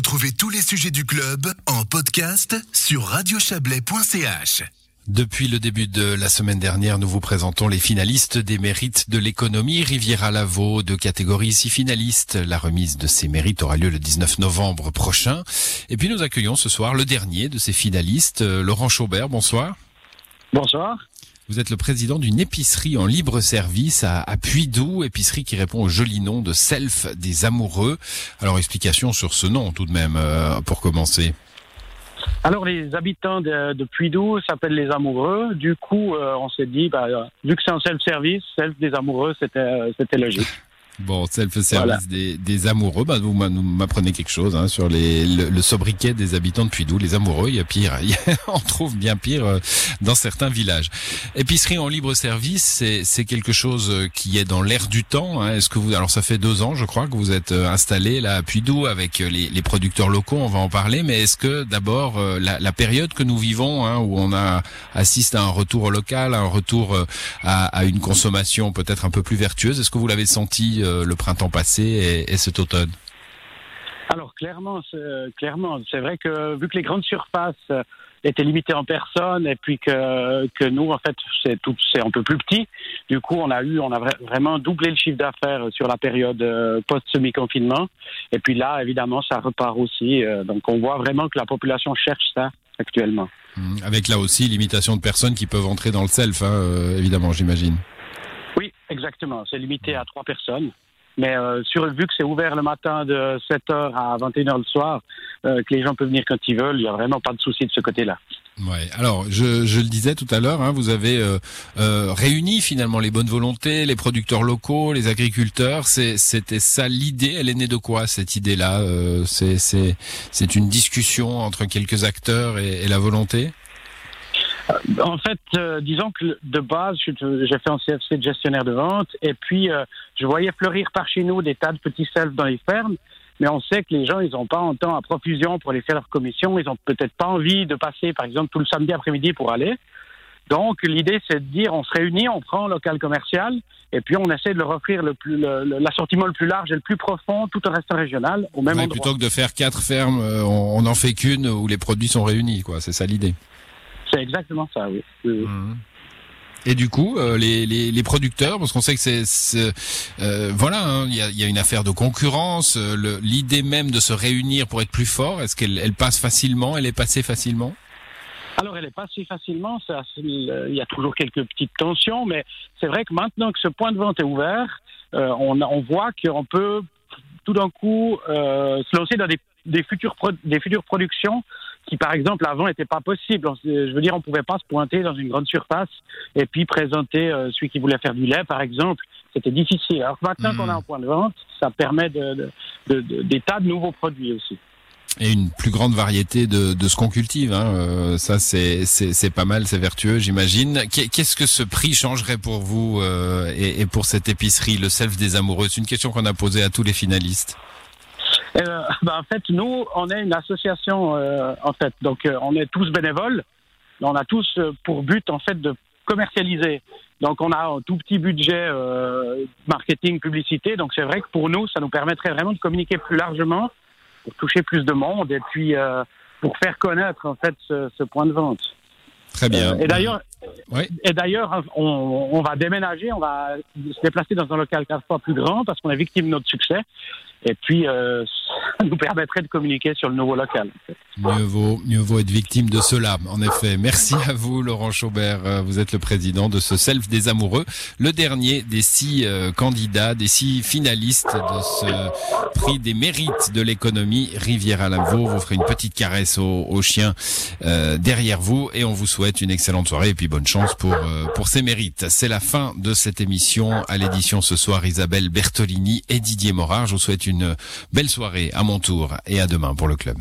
Retrouvez tous les sujets du club en podcast sur radiochablais.ch. Depuis le début de la semaine dernière, nous vous présentons les finalistes des mérites de l'économie. Riviera Lavaux, de catégorie 6 finalistes. La remise de ces mérites aura lieu le 19 novembre prochain. Et puis nous accueillons ce soir le dernier de ces finalistes, euh, Laurent Chaubert. Bonsoir. Bonsoir. Vous êtes le président d'une épicerie en libre service à, à Puydou, épicerie qui répond au joli nom de Self des Amoureux. Alors explication sur ce nom tout de même euh, pour commencer. Alors les habitants de, de Puydou s'appellent les amoureux. Du coup, euh, on s'est dit, bah, euh, vu que c'est un self-service, self des amoureux, c'était logique. Bon, self-service voilà. des, des, amoureux, bah, vous m'apprenez quelque chose hein, sur les, le, le, sobriquet des habitants de Puydou, les amoureux, il y a pire, on trouve bien pire euh, dans certains villages. Épicerie en libre service, c'est quelque chose euh, qui est dans l'air du temps. Hein. Est-ce que vous, alors ça fait deux ans, je crois, que vous êtes euh, installé là à Puydou avec les, les producteurs locaux, on va en parler, mais est-ce que d'abord la, la, période que nous vivons, hein, où on a assiste à un retour local, à un retour à, à une consommation peut-être un peu plus vertueuse, est-ce que vous l'avez senti le printemps passé et, et cet automne Alors clairement, clairement, c'est vrai que vu que les grandes surfaces étaient limitées en personnes et puis que, que nous en fait c'est tout c'est un peu plus petit. Du coup, on a eu on a vraiment doublé le chiffre d'affaires sur la période euh, post semi confinement et puis là évidemment ça repart aussi. Euh, donc on voit vraiment que la population cherche ça actuellement. Mmh. Avec là aussi limitation de personnes qui peuvent entrer dans le self, hein, euh, évidemment, j'imagine. Exactement. C'est limité à trois personnes. Mais euh, sur, vu que c'est ouvert le matin de 7h à 21h le soir, euh, que les gens peuvent venir quand ils veulent, il n'y a vraiment pas de souci de ce côté-là. Ouais. Alors, je, le disais tout à l'heure, hein, vous avez euh, euh, réuni finalement les bonnes volontés, les producteurs locaux, les agriculteurs. C'était ça l'idée. Elle est née de quoi cette idée-là C'est une discussion entre quelques acteurs et la volonté? En fait, euh, disons que de base, j'ai fait un CFC de gestionnaire de vente et puis euh, je voyais fleurir par chez nous des tas de petits selfs dans les fermes. Mais on sait que les gens, ils n'ont pas un temps à profusion pour aller faire leur commission. Ils n'ont peut-être pas envie de passer, par exemple, tout le samedi après-midi pour aller. Donc, l'idée, c'est de dire, on se réunit, on prend un local commercial, et puis on essaie de leur offrir l'assortiment le, le, plus large et le plus profond, tout un reste régional, au même ouais, endroit. Plutôt que de faire quatre fermes, euh, on n'en fait qu'une où les produits sont réunis, quoi. C'est ça l'idée. C'est exactement ça, oui. Mmh. Et du coup, euh, les, les, les, producteurs, parce qu'on sait que c'est, euh, voilà, il hein, y, a, y, a, une affaire de concurrence. Euh, l'idée même de se réunir pour être plus fort, est-ce qu'elle elle passe facilement Elle est passée facilement? Alors, elle est passée facilement. Il y a toujours quelques petites tensions, mais c'est vrai que maintenant que ce point de vente est ouvert, on, on voit qu'on peut tout d'un coup se lancer dans des, des, futures pro des futures productions qui, par exemple, avant n'était pas possible. Je veux dire, on pouvait pas se pointer dans une grande surface et puis présenter euh, celui qui voulait faire du lait, par exemple. C'était difficile. Alors maintenant mmh. qu'on a un point de vente, ça permet de, de, de, de, des tas de nouveaux produits aussi. Et une plus grande variété de, de ce qu'on cultive, hein. euh, ça c'est c'est pas mal, c'est vertueux, j'imagine. Qu'est-ce que ce prix changerait pour vous euh, et, et, pour cette épicerie, le self des amoureux? C'est une question qu'on a posée à tous les finalistes. Euh, ben en fait, nous, on est une association, euh, en fait. Donc, euh, on est tous bénévoles. On a tous euh, pour but, en fait, de commercialiser. Donc, on a un tout petit budget euh, marketing, publicité. Donc, c'est vrai que pour nous, ça nous permettrait vraiment de communiquer plus largement pour toucher plus de monde et puis pour faire connaître, en fait, ce, ce point de vente. Très bien. et d'ailleurs, oui. et d'ailleurs, on, on, va déménager, on va se déplacer dans un local quatre fois plus grand parce qu'on est victime de notre succès. Et puis, euh, ça nous permettrait de communiquer sur le nouveau local. Mieux vaut, mieux vaut être victime de cela, en effet. Merci à vous, Laurent Chaubert. Euh, vous êtes le président de ce Self des Amoureux, le dernier des six euh, candidats, des six finalistes de ce prix des mérites de l'économie Rivière à Lavaux. Vous ferez une petite caresse aux, aux chiens euh, derrière vous et on vous souhaite une excellente soirée et puis bonne chance pour, euh, pour ces mérites. C'est la fin de cette émission. À l'édition ce soir, Isabelle Bertolini et Didier Morard. Je vous souhaite une belle soirée à mon tour et à demain pour le club.